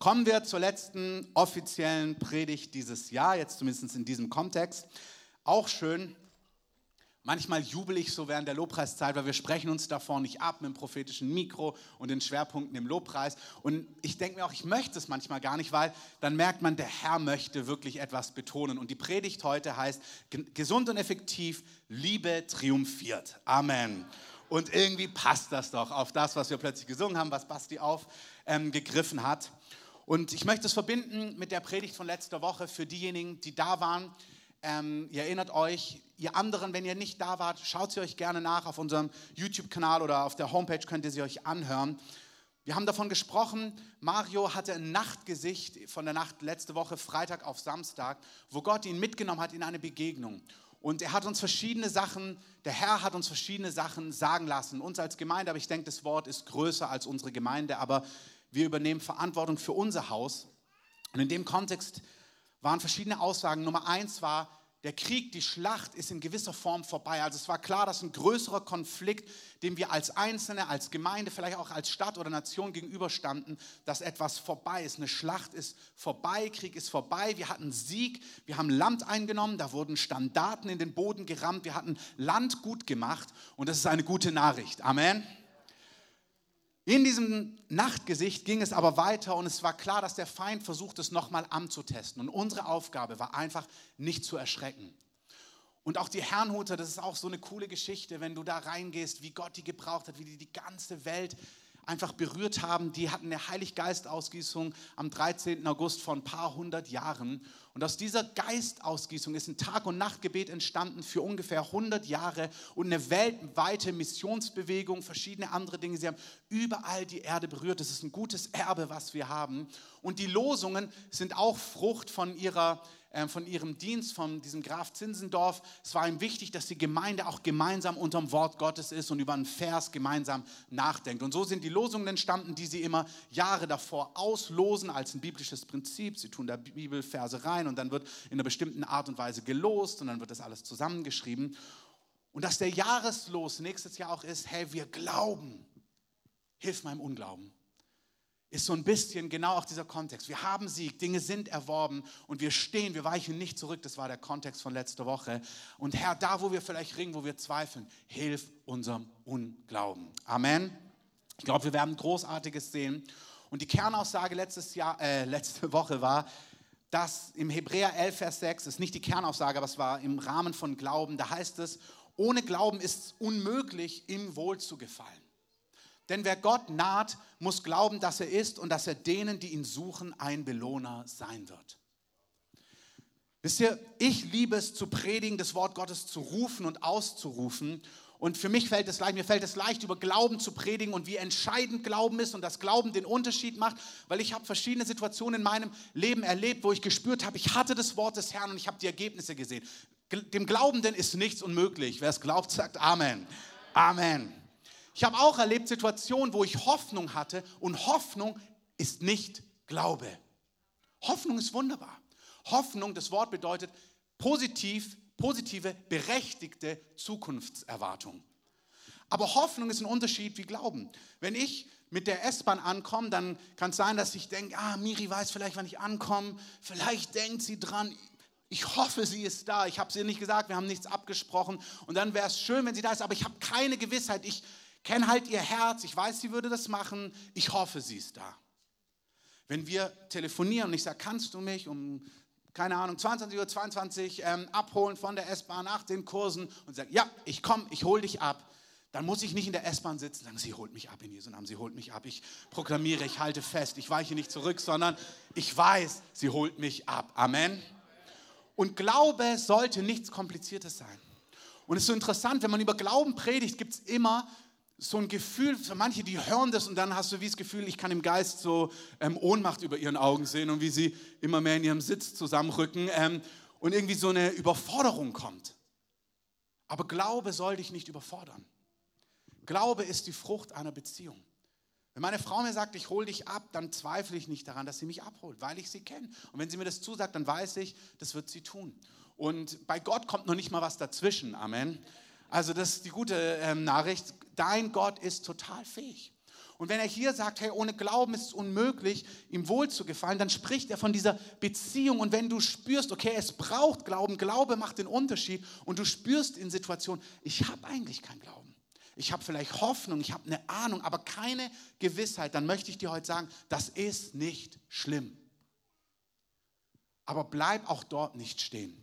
Kommen wir zur letzten offiziellen Predigt dieses Jahr, jetzt zumindest in diesem Kontext. Auch schön, Manchmal jubel ich so während der Lobpreiszeit, weil wir sprechen uns davor nicht ab mit dem prophetischen Mikro und den Schwerpunkten im Lobpreis. Und ich denke mir auch, ich möchte es manchmal gar nicht, weil dann merkt man, der Herr möchte wirklich etwas betonen. Und die Predigt heute heißt, gesund und effektiv, Liebe triumphiert. Amen. Und irgendwie passt das doch auf das, was wir plötzlich gesungen haben, was Basti aufgegriffen ähm, hat. Und ich möchte es verbinden mit der Predigt von letzter Woche für diejenigen, die da waren. Ähm, ihr erinnert euch, ihr anderen, wenn ihr nicht da wart, schaut sie euch gerne nach auf unserem YouTube-Kanal oder auf der Homepage könnt ihr sie euch anhören. Wir haben davon gesprochen, Mario hatte ein Nachtgesicht von der Nacht letzte Woche, Freitag auf Samstag, wo Gott ihn mitgenommen hat in eine Begegnung. Und er hat uns verschiedene Sachen, der Herr hat uns verschiedene Sachen sagen lassen, uns als Gemeinde, aber ich denke, das Wort ist größer als unsere Gemeinde, aber wir übernehmen Verantwortung für unser Haus. Und in dem Kontext waren verschiedene Aussagen. Nummer eins war, der Krieg, die Schlacht ist in gewisser Form vorbei. Also es war klar, dass ein größerer Konflikt, dem wir als Einzelne, als Gemeinde, vielleicht auch als Stadt oder Nation gegenüberstanden, dass etwas vorbei ist. Eine Schlacht ist vorbei, Krieg ist vorbei. Wir hatten Sieg, wir haben Land eingenommen, da wurden Standarten in den Boden gerammt, wir hatten Land gut gemacht und das ist eine gute Nachricht. Amen. In diesem Nachtgesicht ging es aber weiter und es war klar, dass der Feind versucht, es nochmal anzutesten. Und unsere Aufgabe war einfach, nicht zu erschrecken. Und auch die Herrnhuter, das ist auch so eine coole Geschichte, wenn du da reingehst, wie Gott die gebraucht hat, wie die die ganze Welt einfach berührt haben. Die hatten eine Heiliggeist-Ausgießung am 13. August vor ein paar hundert Jahren. Und aus dieser Geistausgießung ist ein Tag- und Nachtgebet entstanden für ungefähr 100 Jahre und eine weltweite Missionsbewegung, verschiedene andere Dinge. Sie haben überall die Erde berührt. Das ist ein gutes Erbe, was wir haben. Und die Losungen sind auch Frucht von ihrer von ihrem Dienst, von diesem Graf Zinsendorf. Es war ihm wichtig, dass die Gemeinde auch gemeinsam unterm Wort Gottes ist und über einen Vers gemeinsam nachdenkt. Und so sind die Losungen entstanden, die sie immer Jahre davor auslosen als ein biblisches Prinzip. Sie tun da Bibelverse rein und dann wird in einer bestimmten Art und Weise gelost und dann wird das alles zusammengeschrieben. Und dass der Jahreslos nächstes Jahr auch ist, hey, wir glauben, hilf meinem Unglauben ist so ein bisschen genau auch dieser Kontext. Wir haben Sieg, Dinge sind erworben und wir stehen, wir weichen nicht zurück. Das war der Kontext von letzter Woche. Und Herr, da wo wir vielleicht ringen, wo wir zweifeln, hilf unserem Unglauben. Amen. Ich glaube, wir werden Großartiges sehen. Und die Kernaussage letztes Jahr, äh, letzte Woche war, dass im Hebräer 11, Vers 6, ist nicht die Kernaussage, aber es war im Rahmen von Glauben, da heißt es, ohne Glauben ist es unmöglich, ihm wohl zu gefallen. Denn wer Gott naht, muss glauben, dass er ist und dass er denen, die ihn suchen, ein Belohner sein wird. Wisst ihr, ich liebe es zu predigen, das Wort Gottes zu rufen und auszurufen. Und für mich fällt es leicht, mir fällt es leicht, über Glauben zu predigen und wie entscheidend Glauben ist und dass Glauben den Unterschied macht, weil ich habe verschiedene Situationen in meinem Leben erlebt, wo ich gespürt habe, ich hatte das Wort des Herrn und ich habe die Ergebnisse gesehen. Dem Glaubenden ist nichts unmöglich. Wer es glaubt, sagt Amen. Amen. Ich habe auch erlebt Situationen, wo ich Hoffnung hatte und Hoffnung ist nicht Glaube. Hoffnung ist wunderbar. Hoffnung, das Wort bedeutet positiv, positive, berechtigte Zukunftserwartung. Aber Hoffnung ist ein Unterschied wie Glauben. Wenn ich mit der S-Bahn ankomme, dann kann es sein, dass ich denke, ah, Miri weiß vielleicht, wann ich ankomme. Vielleicht denkt sie dran, ich hoffe, sie ist da. Ich habe ihr nicht gesagt, wir haben nichts abgesprochen. Und dann wäre es schön, wenn sie da ist, aber ich habe keine Gewissheit. Ich, kenne halt ihr Herz, ich weiß, sie würde das machen, ich hoffe, sie ist da. Wenn wir telefonieren und ich sage, kannst du mich um, keine Ahnung, 22 Uhr 22 ähm, abholen von der S-Bahn nach den Kursen und sage, ja, ich komme, ich hole dich ab, dann muss ich nicht in der S-Bahn sitzen und sagen, sie holt mich ab in Jesu Namen, sie holt mich ab. Ich proklamiere, ich halte fest, ich weiche nicht zurück, sondern ich weiß, sie holt mich ab. Amen. Und Glaube sollte nichts Kompliziertes sein. Und es ist so interessant, wenn man über Glauben predigt, gibt es immer so ein Gefühl, für manche, die hören das und dann hast du wie das Gefühl, ich kann im Geist so ähm, Ohnmacht über ihren Augen sehen und wie sie immer mehr in ihrem Sitz zusammenrücken ähm, und irgendwie so eine Überforderung kommt. Aber Glaube soll dich nicht überfordern. Glaube ist die Frucht einer Beziehung. Wenn meine Frau mir sagt, ich hole dich ab, dann zweifle ich nicht daran, dass sie mich abholt, weil ich sie kenne. Und wenn sie mir das zusagt, dann weiß ich, das wird sie tun. Und bei Gott kommt noch nicht mal was dazwischen. Amen. Also das ist die gute ähm, Nachricht. Dein Gott ist total fähig. Und wenn er hier sagt, hey, ohne Glauben ist es unmöglich, ihm wohl zu gefallen, dann spricht er von dieser Beziehung. Und wenn du spürst, okay, es braucht Glauben, Glaube macht den Unterschied und du spürst in Situationen, ich habe eigentlich keinen Glauben. Ich habe vielleicht Hoffnung, ich habe eine Ahnung, aber keine Gewissheit, dann möchte ich dir heute sagen, das ist nicht schlimm. Aber bleib auch dort nicht stehen.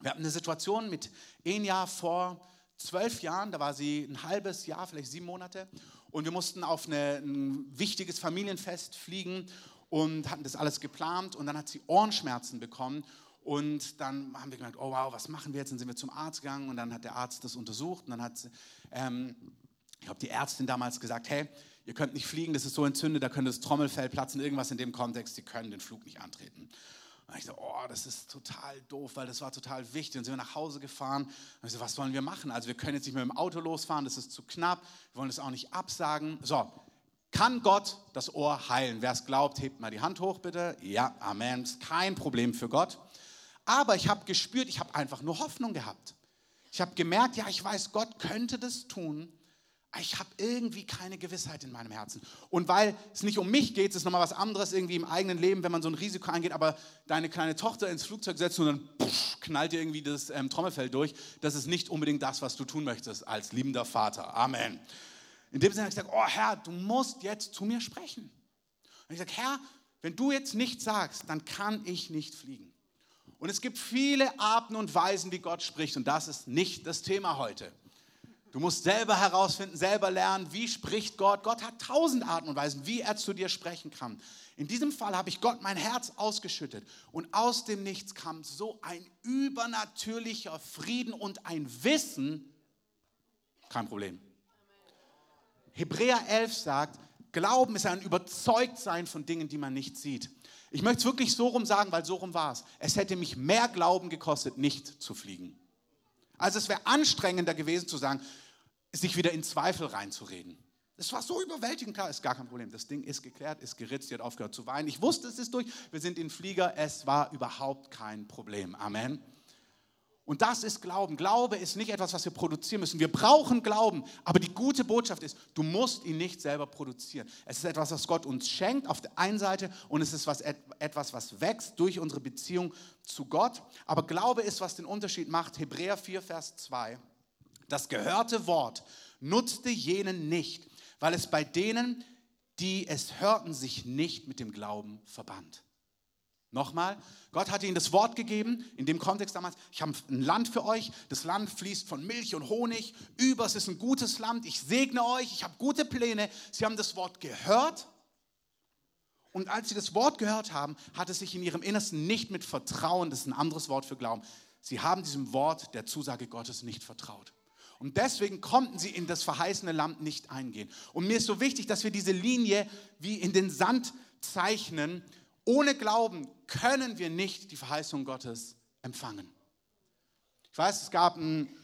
Wir hatten eine Situation mit Enya vor zwölf Jahren, da war sie ein halbes Jahr, vielleicht sieben Monate. Und wir mussten auf eine, ein wichtiges Familienfest fliegen und hatten das alles geplant. Und dann hat sie Ohrenschmerzen bekommen. Und dann haben wir gemerkt, oh wow, was machen wir jetzt? Dann sind wir zum Arzt gegangen und dann hat der Arzt das untersucht. Und dann hat, ähm, ich glaube, die Ärztin damals gesagt, hey, ihr könnt nicht fliegen, das ist so entzündet, da könnte das Trommelfell platzen, irgendwas in dem Kontext, sie können den Flug nicht antreten. Und ich dachte, oh, das ist total doof, weil das war total wichtig. Und sind wir nach Hause gefahren. Und ich so, was sollen wir machen? Also wir können jetzt nicht mehr mit dem Auto losfahren, das ist zu knapp. Wir wollen das auch nicht absagen. So, kann Gott das Ohr heilen? Wer es glaubt, hebt mal die Hand hoch, bitte. Ja, Amen. Ist kein Problem für Gott. Aber ich habe gespürt, ich habe einfach nur Hoffnung gehabt. Ich habe gemerkt, ja, ich weiß, Gott könnte das tun ich habe irgendwie keine Gewissheit in meinem Herzen. Und weil es nicht um mich geht, ist nochmal was anderes irgendwie im eigenen Leben, wenn man so ein Risiko eingeht, aber deine kleine Tochter ins Flugzeug setzt und dann pff, knallt dir irgendwie das ähm, Trommelfell durch. Das ist nicht unbedingt das, was du tun möchtest als liebender Vater. Amen. In dem Sinne habe ich gesagt, oh Herr, du musst jetzt zu mir sprechen. Und ich sage, Herr, wenn du jetzt nichts sagst, dann kann ich nicht fliegen. Und es gibt viele Arten und Weisen, wie Gott spricht. Und das ist nicht das Thema heute. Du musst selber herausfinden, selber lernen, wie spricht Gott. Gott hat tausend Arten und Weisen, wie er zu dir sprechen kann. In diesem Fall habe ich Gott mein Herz ausgeschüttet und aus dem Nichts kam so ein übernatürlicher Frieden und ein Wissen. Kein Problem. Hebräer 11 sagt, Glauben ist ein Überzeugtsein von Dingen, die man nicht sieht. Ich möchte es wirklich so rum sagen, weil so rum war es. Es hätte mich mehr Glauben gekostet, nicht zu fliegen. Also es wäre anstrengender gewesen zu sagen, sich wieder in Zweifel reinzureden. Es war so überwältigend, klar, ist gar kein Problem. Das Ding ist geklärt, ist geritzt, sie hat aufgehört zu weinen. Ich wusste, es ist durch. Wir sind in Flieger, es war überhaupt kein Problem. Amen. Und das ist Glauben. Glaube ist nicht etwas, was wir produzieren müssen. Wir brauchen Glauben. Aber die gute Botschaft ist, du musst ihn nicht selber produzieren. Es ist etwas, was Gott uns schenkt auf der einen Seite und es ist was, etwas, was wächst durch unsere Beziehung zu Gott. Aber Glaube ist, was den Unterschied macht. Hebräer 4, Vers 2. Das gehörte Wort nutzte jenen nicht, weil es bei denen, die es hörten, sich nicht mit dem Glauben verband. Nochmal, Gott hat ihnen das Wort gegeben, in dem Kontext damals, ich habe ein Land für euch, das Land fließt von Milch und Honig, über, es ist ein gutes Land, ich segne euch, ich habe gute Pläne. Sie haben das Wort gehört und als sie das Wort gehört haben, hat es sich in ihrem Innersten nicht mit Vertrauen, das ist ein anderes Wort für Glauben, sie haben diesem Wort der Zusage Gottes nicht vertraut. Und deswegen konnten sie in das verheißene Land nicht eingehen. Und mir ist so wichtig, dass wir diese Linie wie in den Sand zeichnen. Ohne Glauben können wir nicht die Verheißung Gottes empfangen. Ich weiß, es gab ein,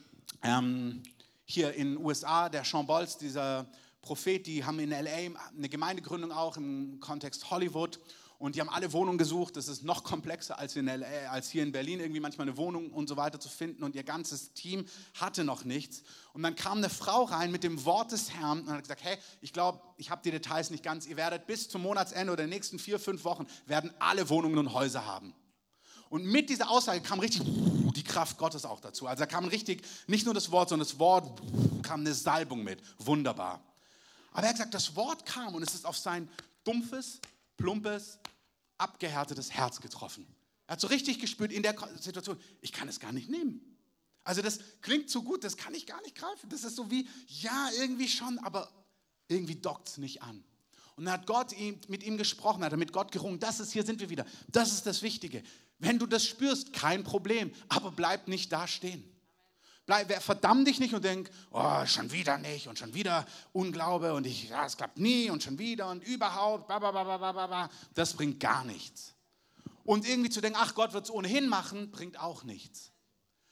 ähm, hier in den USA, der Sean Bolz, dieser Prophet, die haben in LA eine Gemeindegründung auch im Kontext Hollywood und die haben alle Wohnungen gesucht. Das ist noch komplexer als, in LA, als hier in Berlin, irgendwie manchmal eine Wohnung und so weiter zu finden. Und ihr ganzes Team hatte noch nichts. Und dann kam eine Frau rein mit dem Wort des Herrn und hat gesagt, hey, ich glaube, ich habe die Details nicht ganz. Ihr werdet bis zum Monatsende oder den nächsten vier, fünf Wochen, werden alle Wohnungen und Häuser haben. Und mit dieser Aussage kam richtig die Kraft Gottes auch dazu. Also da kam richtig, nicht nur das Wort, sondern das Wort kam eine Salbung mit. Wunderbar. Aber er hat gesagt, das Wort kam und es ist auf sein dumpfes, plumpes, abgehärtetes Herz getroffen. Er hat so richtig gespürt in der Situation, ich kann es gar nicht nehmen. Also das klingt so gut, das kann ich gar nicht greifen. Das ist so wie, ja, irgendwie schon, aber irgendwie dockt es nicht an. Und dann hat Gott mit ihm gesprochen, hat er mit Gott gerungen. Das ist, hier sind wir wieder. Das ist das Wichtige. Wenn du das spürst, kein Problem, aber bleib nicht da stehen. Bleib, verdamm dich nicht und denk, oh, schon wieder nicht und schon wieder Unglaube und ich, ja, es klappt nie und schon wieder und überhaupt, das bringt gar nichts. Und irgendwie zu denken, ach Gott wird es ohnehin machen, bringt auch nichts.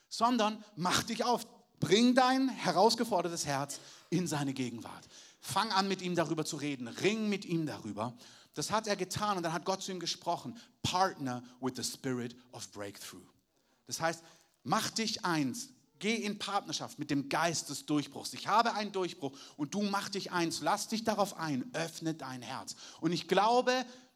Sondern mach dich auf, bring dein herausgefordertes Herz in seine Gegenwart. Fang an, mit ihm darüber zu reden, ring mit ihm darüber. Das hat er getan und dann hat Gott zu ihm gesprochen. Partner with the spirit of breakthrough. Das heißt, mach dich eins Geh in Partnerschaft mit dem Geist des Durchbruchs. Ich habe einen Durchbruch und du mach dich eins. Lass dich darauf ein. Öffne dein Herz. Und ich glaube,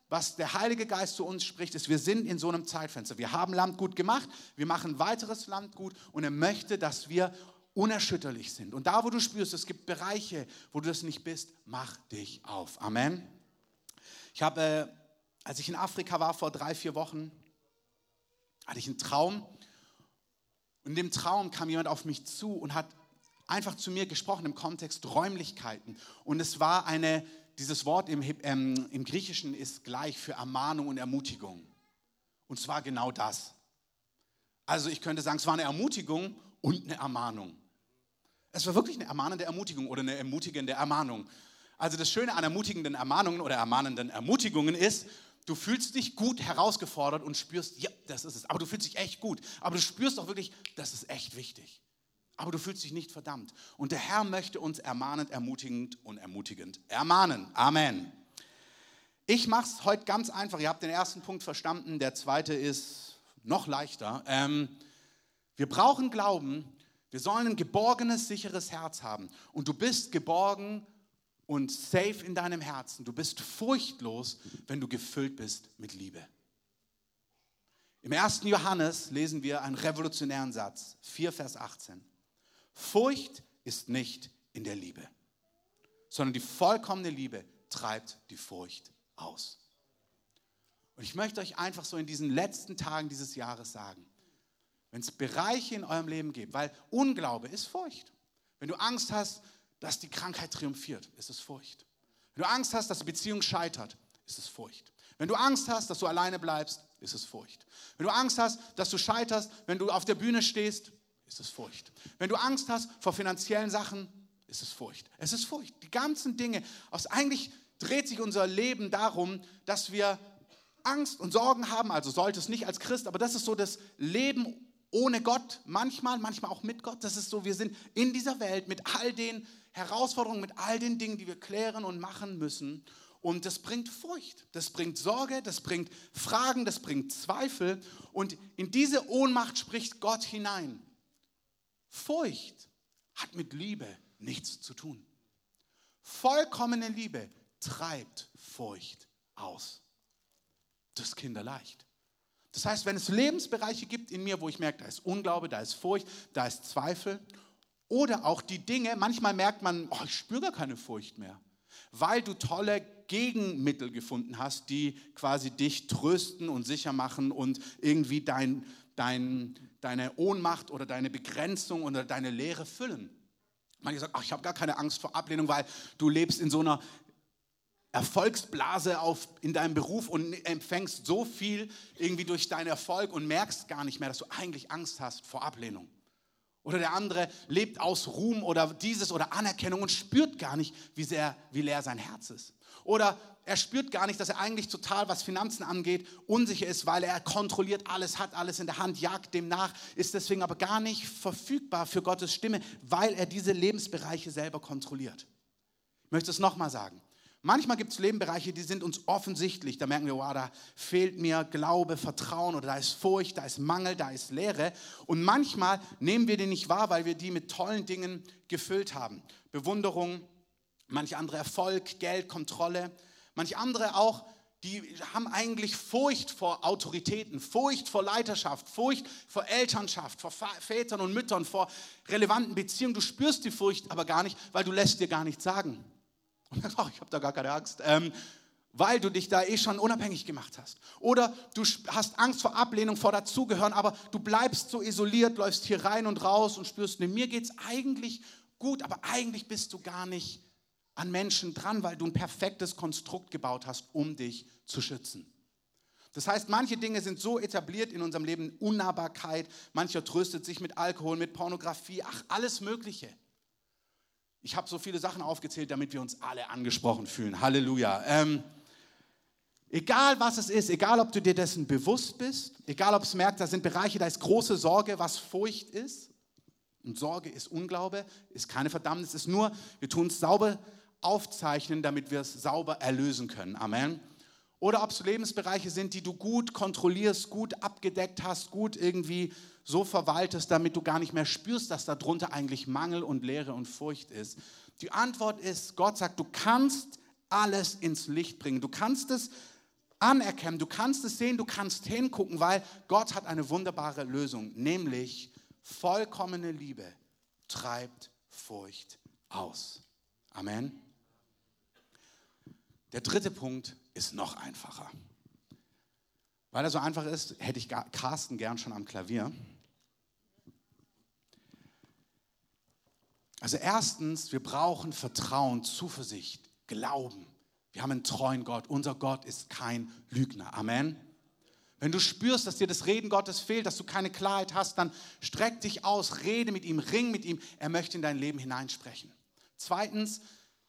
was der Heilige Geist zu uns spricht, ist, wir sind in so einem Zeitfenster. Wir haben Land gut gemacht, wir machen weiteres Land gut und er möchte, dass wir unerschütterlich sind. Und da, wo du spürst, es gibt Bereiche, wo du das nicht bist, mach dich auf. Amen. Ich habe, äh, als ich in Afrika war vor drei, vier Wochen, hatte ich einen Traum. In dem Traum kam jemand auf mich zu und hat einfach zu mir gesprochen im Kontext Räumlichkeiten. Und es war eine, dieses Wort im, ähm, im Griechischen ist gleich für Ermahnung und Ermutigung. Und zwar genau das. Also ich könnte sagen, es war eine Ermutigung und eine Ermahnung. Es war wirklich eine ermahnende Ermutigung oder eine ermutigende Ermahnung. Also das Schöne an ermutigenden Ermahnungen oder ermahnenden Ermutigungen ist, du fühlst dich gut herausgefordert und spürst, ja, das ist es. Aber du fühlst dich echt gut. Aber du spürst auch wirklich, das ist echt wichtig. Aber du fühlst dich nicht verdammt. Und der Herr möchte uns ermahnend, ermutigend und ermutigend ermahnen. Amen. Ich mache es heute ganz einfach. Ihr habt den ersten Punkt verstanden. Der zweite ist noch leichter. Ähm, wir brauchen Glauben, wir sollen ein geborgenes, sicheres Herz haben. Und du bist geborgen und safe in deinem Herzen. Du bist furchtlos, wenn du gefüllt bist mit Liebe. Im 1. Johannes lesen wir einen revolutionären Satz, 4 Vers 18. Furcht ist nicht in der Liebe, sondern die vollkommene Liebe treibt die Furcht aus. Und ich möchte euch einfach so in diesen letzten Tagen dieses Jahres sagen, wenn es Bereiche in eurem Leben gibt, weil Unglaube ist Furcht. Wenn du Angst hast, dass die Krankheit triumphiert, ist es Furcht. Wenn du Angst hast, dass die Beziehung scheitert, ist es Furcht. Wenn du Angst hast, dass du alleine bleibst, ist es Furcht. Wenn du Angst hast, dass du scheiterst, wenn du auf der Bühne stehst, ist es Furcht. Wenn du Angst hast vor finanziellen Sachen, ist es Furcht. Es ist Furcht. Die ganzen Dinge, aus eigentlich dreht sich unser Leben darum, dass wir Angst und Sorgen haben, also sollte es nicht als Christ, aber das ist so das Leben ohne Gott, manchmal, manchmal auch mit Gott. Das ist so, wir sind in dieser Welt mit all den Herausforderungen, mit all den Dingen, die wir klären und machen müssen. Und das bringt Furcht, das bringt Sorge, das bringt Fragen, das bringt Zweifel. Und in diese Ohnmacht spricht Gott hinein. Furcht hat mit Liebe nichts zu tun. Vollkommene Liebe treibt Furcht aus. Das ist kinderleicht. Das heißt, wenn es Lebensbereiche gibt in mir, wo ich merke, da ist Unglaube, da ist Furcht, da ist Zweifel, oder auch die Dinge, manchmal merkt man, oh, ich spüre gar keine Furcht mehr, weil du tolle Gegenmittel gefunden hast, die quasi dich trösten und sicher machen und irgendwie dein, dein, deine Ohnmacht oder deine Begrenzung oder deine Leere füllen. Manche sagen, ach, ich habe gar keine Angst vor Ablehnung, weil du lebst in so einer Erfolgsblase auf, in deinem Beruf und empfängst so viel irgendwie durch deinen Erfolg und merkst gar nicht mehr, dass du eigentlich Angst hast vor Ablehnung. Oder der andere lebt aus Ruhm oder dieses oder Anerkennung und spürt gar nicht, wie, sehr, wie leer sein Herz ist. Oder er spürt gar nicht, dass er eigentlich total, was Finanzen angeht, unsicher ist, weil er kontrolliert alles, hat alles in der Hand, jagt dem nach, ist deswegen aber gar nicht verfügbar für Gottes Stimme, weil er diese Lebensbereiche selber kontrolliert. Ich möchte es nochmal sagen. Manchmal gibt es Lebenbereiche, die sind uns offensichtlich. Da merken wir, wow, da fehlt mir Glaube, Vertrauen oder da ist Furcht, da ist Mangel, da ist Leere. Und manchmal nehmen wir die nicht wahr, weil wir die mit tollen Dingen gefüllt haben. Bewunderung, manche andere Erfolg, Geld, Kontrolle. Manche andere auch, die haben eigentlich Furcht vor Autoritäten, Furcht vor Leiterschaft, Furcht vor Elternschaft, vor Vätern und Müttern, vor relevanten Beziehungen. Du spürst die Furcht aber gar nicht, weil du lässt dir gar nichts sagen. Und sagst, ach, ich habe da gar keine Angst. Ähm, weil du dich da eh schon unabhängig gemacht hast. Oder du hast Angst vor Ablehnung, vor Dazugehören, aber du bleibst so isoliert, läufst hier rein und raus und spürst, nee, mir geht es eigentlich gut, aber eigentlich bist du gar nicht an Menschen dran, weil du ein perfektes Konstrukt gebaut hast, um dich zu schützen. Das heißt, manche Dinge sind so etabliert in unserem Leben, Unnahbarkeit, mancher tröstet sich mit Alkohol, mit Pornografie, ach, alles Mögliche. Ich habe so viele Sachen aufgezählt, damit wir uns alle angesprochen fühlen. Halleluja. Ähm, egal was es ist, egal ob du dir dessen bewusst bist, egal ob es merkt, da sind Bereiche, da ist große Sorge, was Furcht ist. Und Sorge ist Unglaube, ist keine Verdammnis, ist nur, wir tun es sauber aufzeichnen, damit wir es sauber erlösen können. Amen. Oder ob es Lebensbereiche sind, die du gut kontrollierst, gut abgedeckt hast, gut irgendwie so verwaltest, damit du gar nicht mehr spürst, dass darunter eigentlich Mangel und Leere und Furcht ist. Die Antwort ist, Gott sagt, du kannst alles ins Licht bringen. Du kannst es anerkennen, du kannst es sehen, du kannst hingucken, weil Gott hat eine wunderbare Lösung, nämlich vollkommene Liebe treibt Furcht aus. Amen. Der dritte Punkt ist noch einfacher. Weil er so einfach ist, hätte ich Carsten gern schon am Klavier. Also erstens, wir brauchen Vertrauen, Zuversicht, Glauben. Wir haben einen treuen Gott. Unser Gott ist kein Lügner. Amen. Wenn du spürst, dass dir das Reden Gottes fehlt, dass du keine Klarheit hast, dann streck dich aus, rede mit ihm, ring mit ihm. Er möchte in dein Leben hineinsprechen. Zweitens,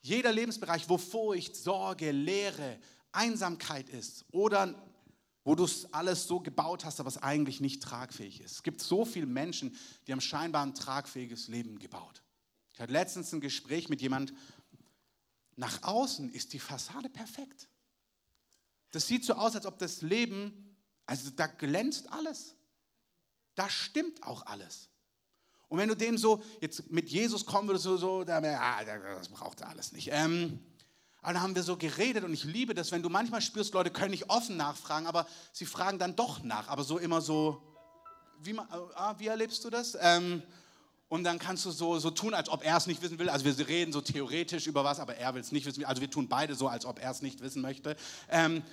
jeder Lebensbereich, wo Furcht, Sorge, Leere, Einsamkeit ist oder wo du es alles so gebaut hast, aber es eigentlich nicht tragfähig ist. Es gibt so viele Menschen, die haben scheinbar ein tragfähiges Leben gebaut. Ich hatte letztens ein Gespräch mit jemand, nach außen ist die Fassade perfekt. Das sieht so aus, als ob das Leben, also da glänzt alles. Da stimmt auch alles. Und wenn du dem so jetzt mit Jesus kommen würdest, so, so ah, das braucht er alles nicht. Ähm, aber dann haben wir so geredet und ich liebe das, wenn du manchmal spürst, Leute können nicht offen nachfragen, aber sie fragen dann doch nach, aber so immer so, wie, ah, wie erlebst du das? Ähm, und dann kannst du so, so tun, als ob er es nicht wissen will. Also wir reden so theoretisch über was, aber er will es nicht wissen. Also wir tun beide so, als ob er es nicht wissen möchte. Ähm,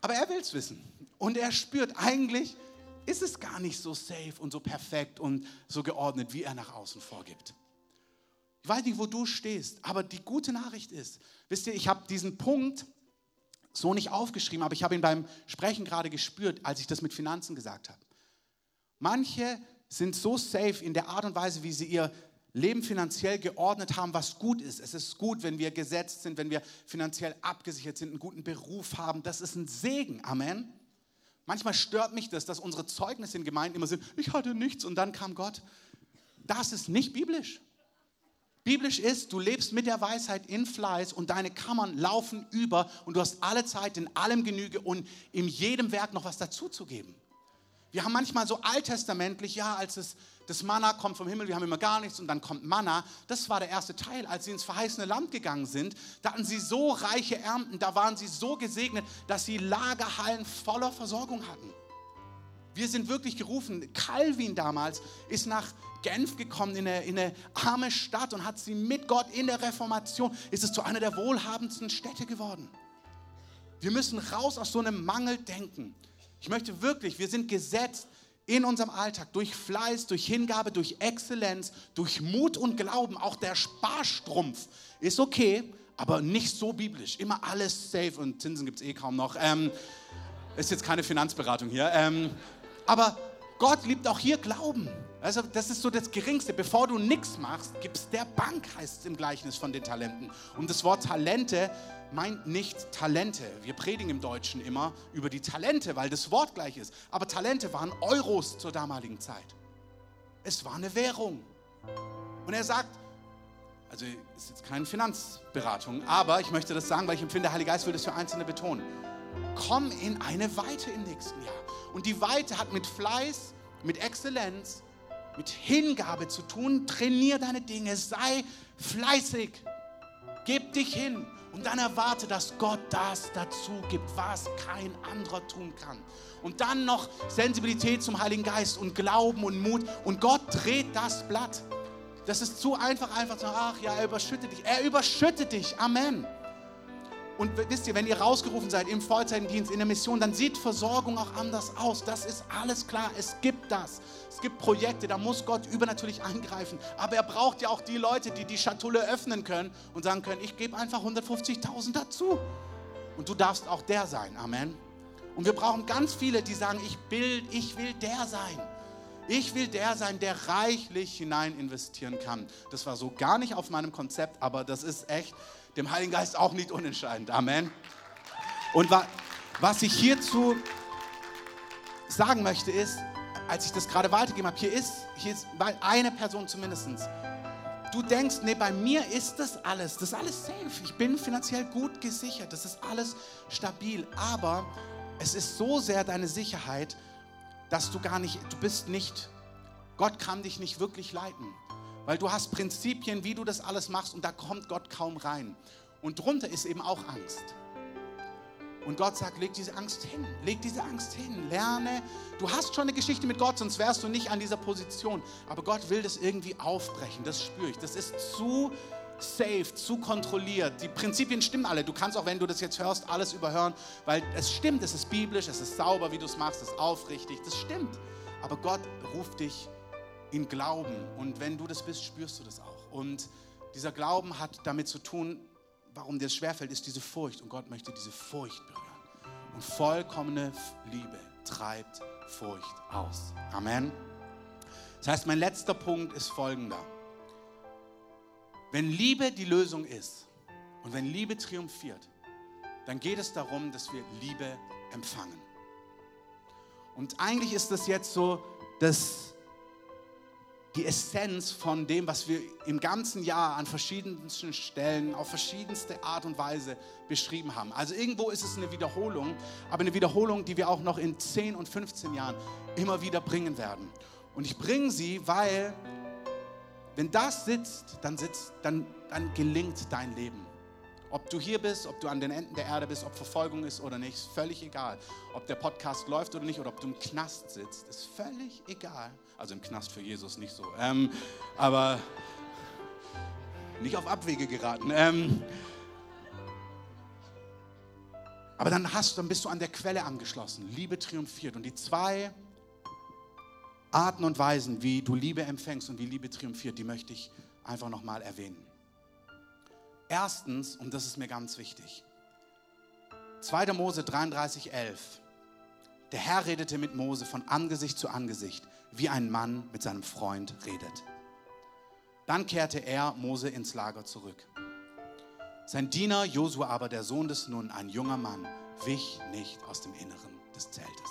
aber er will es wissen. Und er spürt, eigentlich ist es gar nicht so safe und so perfekt und so geordnet, wie er nach außen vorgibt. Ich weiß nicht, wo du stehst, aber die gute Nachricht ist, wisst ihr, ich habe diesen Punkt so nicht aufgeschrieben, aber ich habe ihn beim Sprechen gerade gespürt, als ich das mit Finanzen gesagt habe. Manche sind so safe in der Art und Weise, wie sie ihr Leben finanziell geordnet haben, was gut ist. Es ist gut, wenn wir gesetzt sind, wenn wir finanziell abgesichert sind, einen guten Beruf haben. Das ist ein Segen. Amen. Manchmal stört mich das, dass unsere Zeugnisse in Gemeinden immer sind, ich hatte nichts und dann kam Gott. Das ist nicht biblisch. Biblisch ist, du lebst mit der Weisheit in Fleiß und deine Kammern laufen über und du hast alle Zeit in allem Genüge und in jedem Werk noch was dazuzugeben. Wir haben manchmal so alttestamentlich, ja, als es das Manna kommt vom Himmel, wir haben immer gar nichts und dann kommt Manna. Das war der erste Teil, als sie ins verheißene Land gegangen sind. Da hatten sie so reiche Ernten, da waren sie so gesegnet, dass sie Lagerhallen voller Versorgung hatten. Wir sind wirklich gerufen. Calvin damals ist nach Genf gekommen, in eine, in eine arme Stadt und hat sie mit Gott in der Reformation, ist es zu einer der wohlhabendsten Städte geworden. Wir müssen raus aus so einem Mangeldenken. Ich möchte wirklich, wir sind gesetzt in unserem Alltag durch Fleiß, durch Hingabe, durch Exzellenz, durch Mut und Glauben. Auch der Sparstrumpf ist okay, aber nicht so biblisch. Immer alles safe und Zinsen gibt es eh kaum noch. Ähm, ist jetzt keine Finanzberatung hier. Ähm, aber Gott liebt auch hier Glauben. Also das ist so das Geringste. Bevor du nichts machst, gibst der Bank, heißt es im Gleichnis von den Talenten. Und das Wort Talente meint nicht Talente. Wir predigen im Deutschen immer über die Talente, weil das Wort gleich ist. Aber Talente waren Euros zur damaligen Zeit. Es war eine Währung. Und er sagt, also ist jetzt keine Finanzberatung, aber ich möchte das sagen, weil ich empfinde, der Heilige Geist will das für Einzelne betonen. Komm in eine Weite im nächsten Jahr. Und die Weite hat mit Fleiß, mit Exzellenz, mit Hingabe zu tun. Trainier deine Dinge, sei fleißig, gib dich hin. Und dann erwarte, dass Gott das dazu gibt, was kein anderer tun kann. Und dann noch Sensibilität zum Heiligen Geist und Glauben und Mut. Und Gott dreht das Blatt. Das ist zu einfach, einfach zu sagen, ach ja, er überschüttet dich. Er überschüttet dich. Amen. Und wisst ihr, wenn ihr rausgerufen seid im Vollzeitdienst, in der Mission, dann sieht Versorgung auch anders aus. Das ist alles klar. Es gibt das. Es gibt Projekte, da muss Gott übernatürlich eingreifen. Aber er braucht ja auch die Leute, die die Schatulle öffnen können und sagen können, ich gebe einfach 150.000 dazu. Und du darfst auch der sein. Amen. Und wir brauchen ganz viele, die sagen, ich will, ich will der sein. Ich will der sein, der reichlich hinein investieren kann. Das war so gar nicht auf meinem Konzept, aber das ist echt dem Heiligen Geist auch nicht unentscheidend. Amen. Und was ich hierzu sagen möchte ist, als ich das gerade weitergegeben habe, hier ist, hier ist eine Person zumindest. du denkst, nee, bei mir ist das alles, das ist alles safe. Ich bin finanziell gut gesichert, das ist alles stabil. Aber es ist so sehr deine Sicherheit, dass du gar nicht, du bist nicht, Gott kann dich nicht wirklich leiten. Weil du hast Prinzipien, wie du das alles machst und da kommt Gott kaum rein. Und drunter ist eben auch Angst. Und Gott sagt, leg diese Angst hin, leg diese Angst hin, lerne. Du hast schon eine Geschichte mit Gott, sonst wärst du nicht an dieser Position. Aber Gott will das irgendwie aufbrechen, das spüre ich. Das ist zu safe, zu kontrolliert. Die Prinzipien stimmen alle. Du kannst auch, wenn du das jetzt hörst, alles überhören, weil es stimmt, es ist biblisch, es ist sauber, wie du es machst, es ist aufrichtig, das stimmt. Aber Gott ruft dich in Glauben und wenn du das bist, spürst du das auch. Und dieser Glauben hat damit zu tun, warum dir es schwerfällt, ist diese Furcht. Und Gott möchte diese Furcht berühren. Und vollkommene Liebe treibt Furcht aus. Amen. Das heißt, mein letzter Punkt ist folgender. Wenn Liebe die Lösung ist und wenn Liebe triumphiert, dann geht es darum, dass wir Liebe empfangen. Und eigentlich ist das jetzt so das die Essenz von dem, was wir im ganzen Jahr an verschiedensten Stellen auf verschiedenste Art und Weise beschrieben haben. Also irgendwo ist es eine Wiederholung, aber eine Wiederholung, die wir auch noch in 10 und 15 Jahren immer wieder bringen werden. Und ich bringe sie, weil wenn das sitzt, dann sitzt, dann, dann gelingt dein Leben. Ob du hier bist, ob du an den Enden der Erde bist, ob Verfolgung ist oder nicht, ist völlig egal. Ob der Podcast läuft oder nicht oder ob du im Knast sitzt, ist völlig egal. Also im Knast für Jesus nicht so. Ähm, aber nicht auf Abwege geraten. Ähm, aber dann hast, dann bist du an der Quelle angeschlossen. Liebe triumphiert. Und die zwei Arten und Weisen, wie du Liebe empfängst und wie Liebe triumphiert, die möchte ich einfach nochmal erwähnen. Erstens, und das ist mir ganz wichtig, 2. Mose 33, 11. Der Herr redete mit Mose von Angesicht zu Angesicht wie ein Mann mit seinem Freund redet. Dann kehrte er, Mose, ins Lager zurück. Sein Diener Josua aber, der Sohn des Nun, ein junger Mann, wich nicht aus dem Inneren des Zeltes.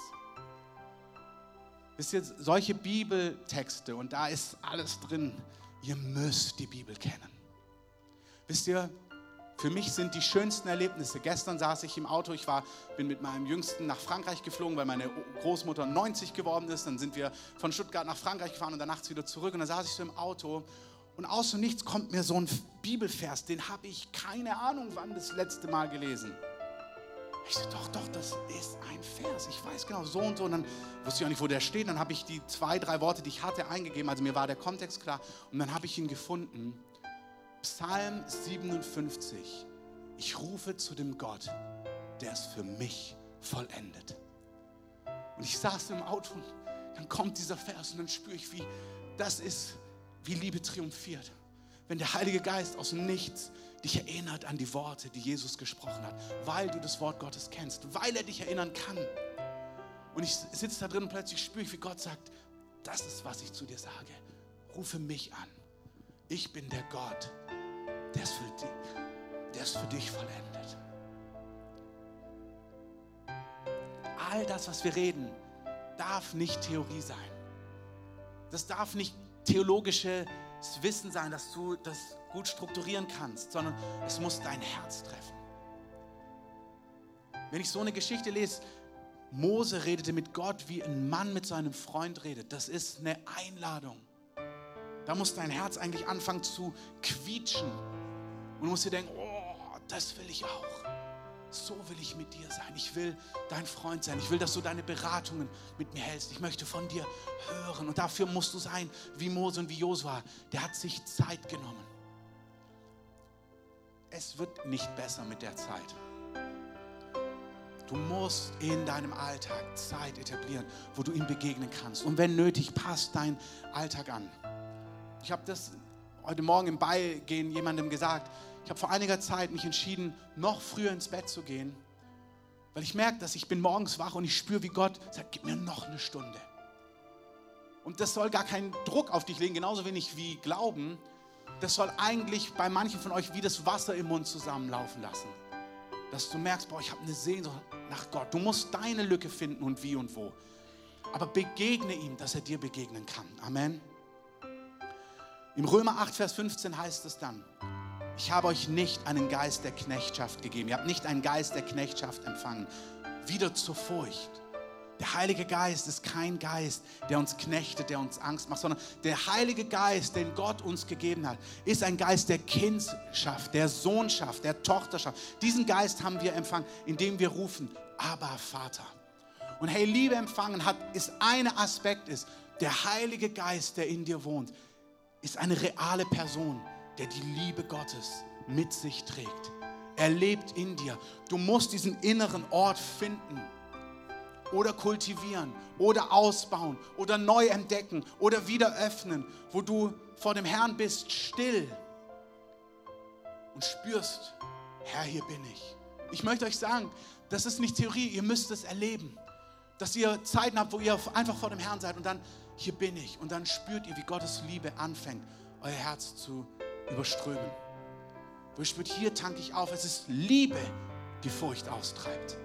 Wisst ihr, solche Bibeltexte, und da ist alles drin, ihr müsst die Bibel kennen. Wisst ihr, für mich sind die schönsten Erlebnisse. Gestern saß ich im Auto, ich war, bin mit meinem Jüngsten nach Frankreich geflogen, weil meine Großmutter 90 geworden ist. Dann sind wir von Stuttgart nach Frankreich gefahren und dann nachts wieder zurück. Und dann saß ich so im Auto und aus dem Nichts kommt mir so ein Bibelvers, den habe ich keine Ahnung wann das letzte Mal gelesen. Ich so, doch, doch, das ist ein Vers. Ich weiß genau, so und so. Und dann wusste ich auch nicht, wo der steht. Dann habe ich die zwei, drei Worte, die ich hatte, eingegeben. Also mir war der Kontext klar. Und dann habe ich ihn gefunden. Psalm 57. Ich rufe zu dem Gott, der es für mich vollendet. Und ich saß im Auto und dann kommt dieser Vers und dann spüre ich, wie das ist, wie Liebe triumphiert. Wenn der Heilige Geist aus dem Nichts dich erinnert an die Worte, die Jesus gesprochen hat, weil du das Wort Gottes kennst, weil er dich erinnern kann. Und ich sitze da drin und plötzlich spüre ich, wie Gott sagt, das ist, was ich zu dir sage. Rufe mich an. Ich bin der Gott, der ist für dich, der ist für dich vollendet. All das, was wir reden, darf nicht Theorie sein. Das darf nicht theologisches Wissen sein, dass du das gut strukturieren kannst, sondern es muss dein Herz treffen. Wenn ich so eine Geschichte lese, Mose redete mit Gott, wie ein Mann mit seinem Freund redet. Das ist eine Einladung. Da muss dein Herz eigentlich anfangen zu quietschen und du musst dir denken, oh, das will ich auch. So will ich mit dir sein. Ich will dein Freund sein. Ich will, dass du deine Beratungen mit mir hältst. Ich möchte von dir hören. Und dafür musst du sein wie Mose und wie Josua. Der hat sich Zeit genommen. Es wird nicht besser mit der Zeit. Du musst in deinem Alltag Zeit etablieren, wo du ihm begegnen kannst. Und wenn nötig, passt dein Alltag an. Ich habe das heute Morgen im Beigehen jemandem gesagt. Ich habe vor einiger Zeit mich entschieden, noch früher ins Bett zu gehen, weil ich merke, dass ich bin morgens wach und ich spüre, wie Gott sagt, gib mir noch eine Stunde. Und das soll gar keinen Druck auf dich legen, genauso wenig wie Glauben. Das soll eigentlich bei manchen von euch wie das Wasser im Mund zusammenlaufen lassen. Dass du merkst, boah, ich habe eine Sehnsucht nach Gott. Du musst deine Lücke finden und wie und wo. Aber begegne ihm, dass er dir begegnen kann. Amen. Im Römer 8, Vers 15 heißt es dann, ich habe euch nicht einen Geist der Knechtschaft gegeben. Ihr habt nicht einen Geist der Knechtschaft empfangen. Wieder zur Furcht. Der Heilige Geist ist kein Geist, der uns knechtet, der uns Angst macht, sondern der Heilige Geist, den Gott uns gegeben hat, ist ein Geist der Kindschaft, der Sohnschaft, der Tochterschaft. Diesen Geist haben wir empfangen, indem wir rufen, aber Vater. Und hey, Liebe empfangen hat, ist ein Aspekt ist, der Heilige Geist, der in dir wohnt, ist eine reale Person, der die Liebe Gottes mit sich trägt. Er lebt in dir. Du musst diesen inneren Ort finden oder kultivieren oder ausbauen oder neu entdecken oder wieder öffnen, wo du vor dem Herrn bist, still und spürst, Herr, hier bin ich. Ich möchte euch sagen, das ist nicht Theorie, ihr müsst es erleben. Dass ihr Zeiten habt, wo ihr einfach vor dem Herrn seid und dann, hier bin ich. Und dann spürt ihr, wie Gottes Liebe anfängt, euer Herz zu überströmen. Wo ihr spürt, hier tanke ich auf. Es ist Liebe, die Furcht austreibt.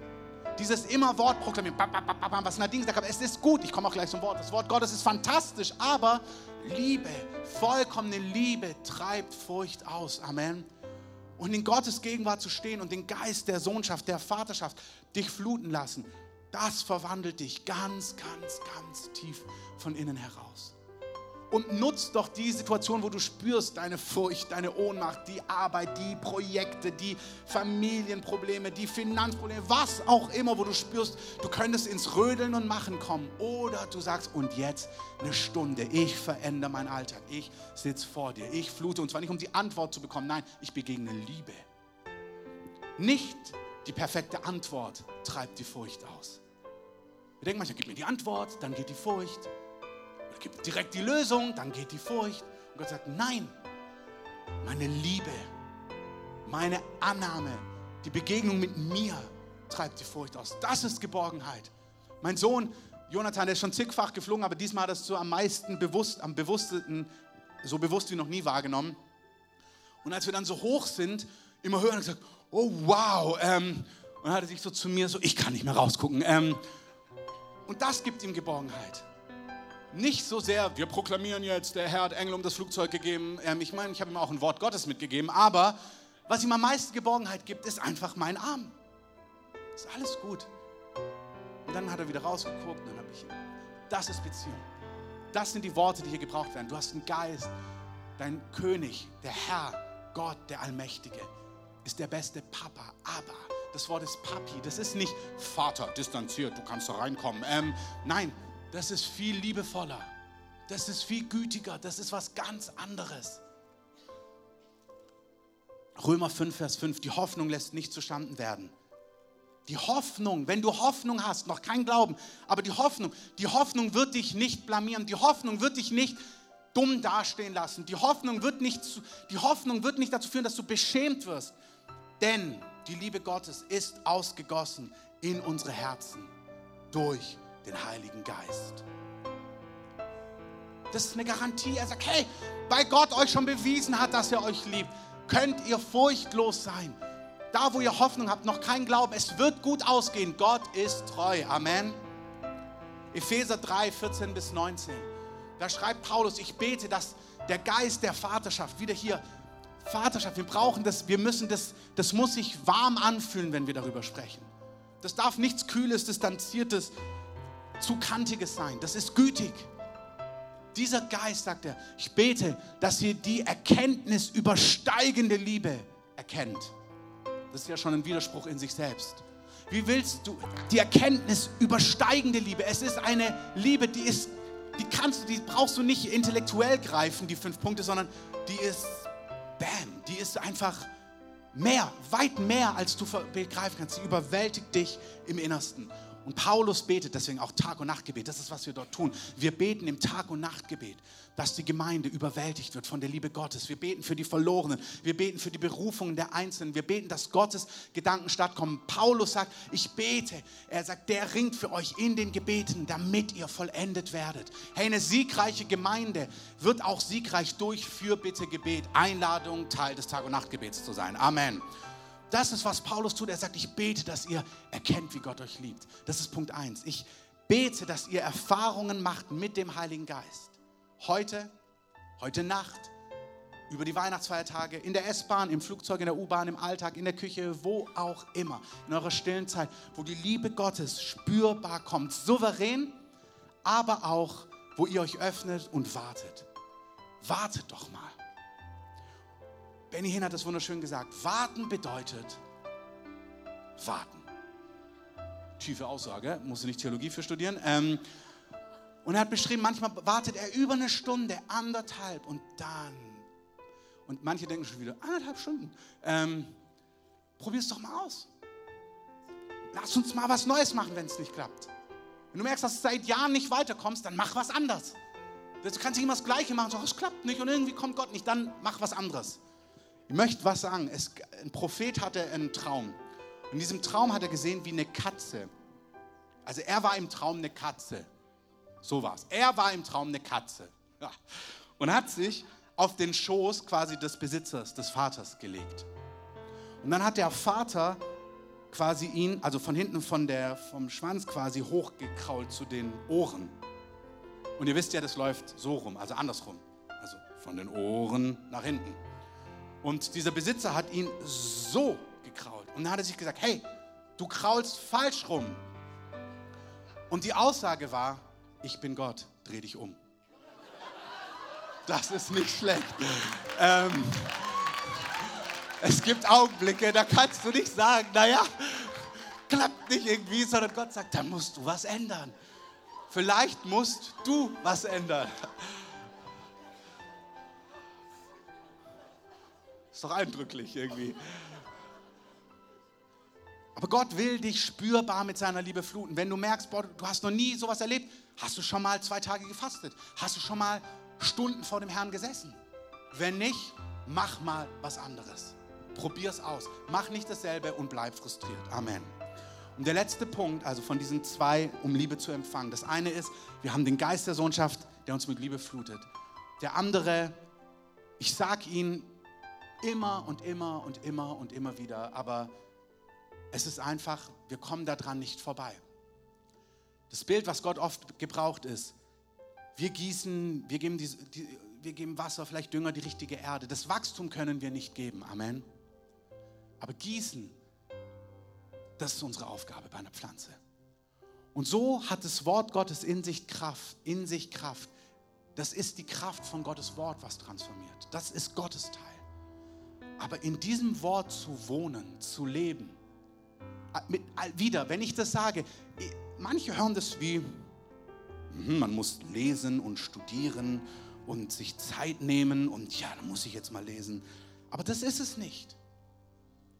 Dieses immer Wort proklamieren, was Nadine gesagt hat, es ist gut, ich komme auch gleich zum Wort. Das Wort Gottes ist fantastisch, aber Liebe, vollkommene Liebe treibt Furcht aus. Amen. Und in Gottes Gegenwart zu stehen und den Geist der Sohnschaft, der Vaterschaft dich fluten lassen, das verwandelt dich ganz, ganz, ganz tief von innen heraus und nutzt doch die Situation, wo du spürst, deine Furcht, deine Ohnmacht, die Arbeit, die Projekte, die Familienprobleme, die Finanzprobleme, was auch immer, wo du spürst, du könntest ins Rödeln und Machen kommen. Oder du sagst, und jetzt eine Stunde, ich verändere meinen Alltag, ich sitze vor dir, ich flute, und zwar nicht um die Antwort zu bekommen, nein, ich begegne Liebe. Nicht die perfekte Antwort treibt die Furcht aus. Wir denken manchmal, gib mir die Antwort, dann geht die Furcht gibt direkt die Lösung, dann geht die Furcht. Und Gott sagt, nein, meine Liebe, meine Annahme, die Begegnung mit mir treibt die Furcht aus. Das ist Geborgenheit. Mein Sohn Jonathan, der ist schon zigfach geflogen, aber diesmal hat er es so am meisten bewusst, am bewussten, so bewusst wie noch nie wahrgenommen. Und als wir dann so hoch sind, immer hören und gesagt, oh wow, ähm, und dann hat er sich so zu mir so, ich kann nicht mehr rausgucken. Ähm, und das gibt ihm Geborgenheit nicht so sehr, wir proklamieren jetzt, der Herr hat Engel um das Flugzeug gegeben. Ich meine, ich habe ihm auch ein Wort Gottes mitgegeben, aber was ihm am meisten Geborgenheit gibt, ist einfach mein Arm. Ist alles gut. Und dann hat er wieder rausgeguckt und dann habe ich, das ist Beziehung. Das sind die Worte, die hier gebraucht werden. Du hast einen Geist, dein König, der Herr, Gott, der Allmächtige, ist der beste Papa, aber das Wort ist Papi, das ist nicht Vater, distanziert, du kannst da reinkommen. Ähm, nein, das ist viel liebevoller. Das ist viel gütiger. Das ist was ganz anderes. Römer 5, Vers 5. Die Hoffnung lässt nicht zustanden werden. Die Hoffnung, wenn du Hoffnung hast, noch kein Glauben, aber die Hoffnung, die Hoffnung wird dich nicht blamieren. Die Hoffnung wird dich nicht dumm dastehen lassen. Die Hoffnung wird nicht, die Hoffnung wird nicht dazu führen, dass du beschämt wirst. Denn die Liebe Gottes ist ausgegossen in unsere Herzen durch den Heiligen Geist. Das ist eine Garantie. Er sagt, hey, weil Gott euch schon bewiesen hat, dass er euch liebt, könnt ihr furchtlos sein. Da, wo ihr Hoffnung habt, noch kein Glauben, es wird gut ausgehen. Gott ist treu. Amen. Epheser 3, 14 bis 19. Da schreibt Paulus, ich bete, dass der Geist der Vaterschaft, wieder hier, Vaterschaft, wir brauchen das, wir müssen das, das muss sich warm anfühlen, wenn wir darüber sprechen. Das darf nichts Kühles, Distanziertes, zu kantiges sein. Das ist gütig. Dieser Geist, sagt er, ich bete, dass ihr die Erkenntnis übersteigende Liebe erkennt. Das ist ja schon ein Widerspruch in sich selbst. Wie willst du die Erkenntnis übersteigende Liebe? Es ist eine Liebe, die ist, die kannst du, die brauchst du nicht intellektuell greifen, die fünf Punkte, sondern die ist, bam, die ist einfach mehr, weit mehr, als du begreifen kannst. Sie überwältigt dich im Innersten. Und Paulus betet deswegen auch Tag- und Nachtgebet. Das ist, was wir dort tun. Wir beten im Tag- und Nachtgebet, dass die Gemeinde überwältigt wird von der Liebe Gottes. Wir beten für die Verlorenen. Wir beten für die Berufungen der Einzelnen. Wir beten, dass Gottes Gedanken stattkommen. Paulus sagt, ich bete. Er sagt, der ringt für euch in den Gebeten, damit ihr vollendet werdet. Hey, eine siegreiche Gemeinde wird auch siegreich durch Fürbitte, Einladung, Teil des Tag- und Nachtgebets zu sein. Amen. Das ist, was Paulus tut. Er sagt, ich bete, dass ihr erkennt, wie Gott euch liebt. Das ist Punkt 1. Ich bete, dass ihr Erfahrungen macht mit dem Heiligen Geist. Heute, heute Nacht, über die Weihnachtsfeiertage, in der S-Bahn, im Flugzeug, in der U-Bahn, im Alltag, in der Küche, wo auch immer, in eurer stillen Zeit, wo die Liebe Gottes spürbar kommt, souverän, aber auch, wo ihr euch öffnet und wartet. Wartet doch mal. Benny Hinn hat es wunderschön gesagt. Warten bedeutet warten. Tiefe Aussage, musste nicht Theologie für studieren. Ähm, und er hat beschrieben, manchmal wartet er über eine Stunde, anderthalb und dann. Und manche denken schon wieder, anderthalb Stunden. Ähm, Probier es doch mal aus. Lass uns mal was Neues machen, wenn es nicht klappt. Wenn du merkst, dass du seit Jahren nicht weiterkommst, dann mach was anderes. Du kannst nicht immer das Gleiche machen, so, es klappt nicht und irgendwie kommt Gott nicht, dann mach was anderes. Ich möchte was sagen. Es, ein Prophet hatte einen Traum. In diesem Traum hat er gesehen, wie eine Katze. Also er war im Traum eine Katze. So war es. Er war im Traum eine Katze. Ja. Und hat sich auf den Schoß quasi des Besitzers, des Vaters gelegt. Und dann hat der Vater quasi ihn, also von hinten von der, vom Schwanz quasi hochgekrault zu den Ohren. Und ihr wisst ja, das läuft so rum, also andersrum. Also von den Ohren nach hinten. Und dieser Besitzer hat ihn so gekrault. Und dann hat er sich gesagt, hey, du kraulst falsch rum. Und die Aussage war, ich bin Gott, dreh dich um. Das ist nicht schlecht. Ähm, es gibt Augenblicke, da kannst du nicht sagen, naja, klappt nicht irgendwie, sondern Gott sagt, da musst du was ändern. Vielleicht musst du was ändern. Ist doch eindrücklich irgendwie. Aber Gott will dich spürbar mit seiner Liebe fluten. Wenn du merkst, boah, du hast noch nie sowas erlebt, hast du schon mal zwei Tage gefastet? Hast du schon mal Stunden vor dem Herrn gesessen? Wenn nicht, mach mal was anderes. Probier es aus. Mach nicht dasselbe und bleib frustriert. Amen. Und der letzte Punkt, also von diesen zwei, um Liebe zu empfangen. Das eine ist, wir haben den Geist der Sohnschaft, der uns mit Liebe flutet. Der andere, ich sag ihn Immer und immer und immer und immer wieder. Aber es ist einfach, wir kommen daran nicht vorbei. Das Bild, was Gott oft gebraucht ist, wir gießen, wir geben, die, die, wir geben Wasser, vielleicht Dünger, die richtige Erde. Das Wachstum können wir nicht geben. Amen. Aber gießen, das ist unsere Aufgabe bei einer Pflanze. Und so hat das Wort Gottes in sich Kraft, in sich Kraft. Das ist die Kraft von Gottes Wort, was transformiert. Das ist Gottes Teil. Aber in diesem Wort zu wohnen, zu leben, äh, mit, wieder, wenn ich das sage, manche hören das wie, hm, man muss lesen und studieren und sich Zeit nehmen und ja, da muss ich jetzt mal lesen. Aber das ist es nicht.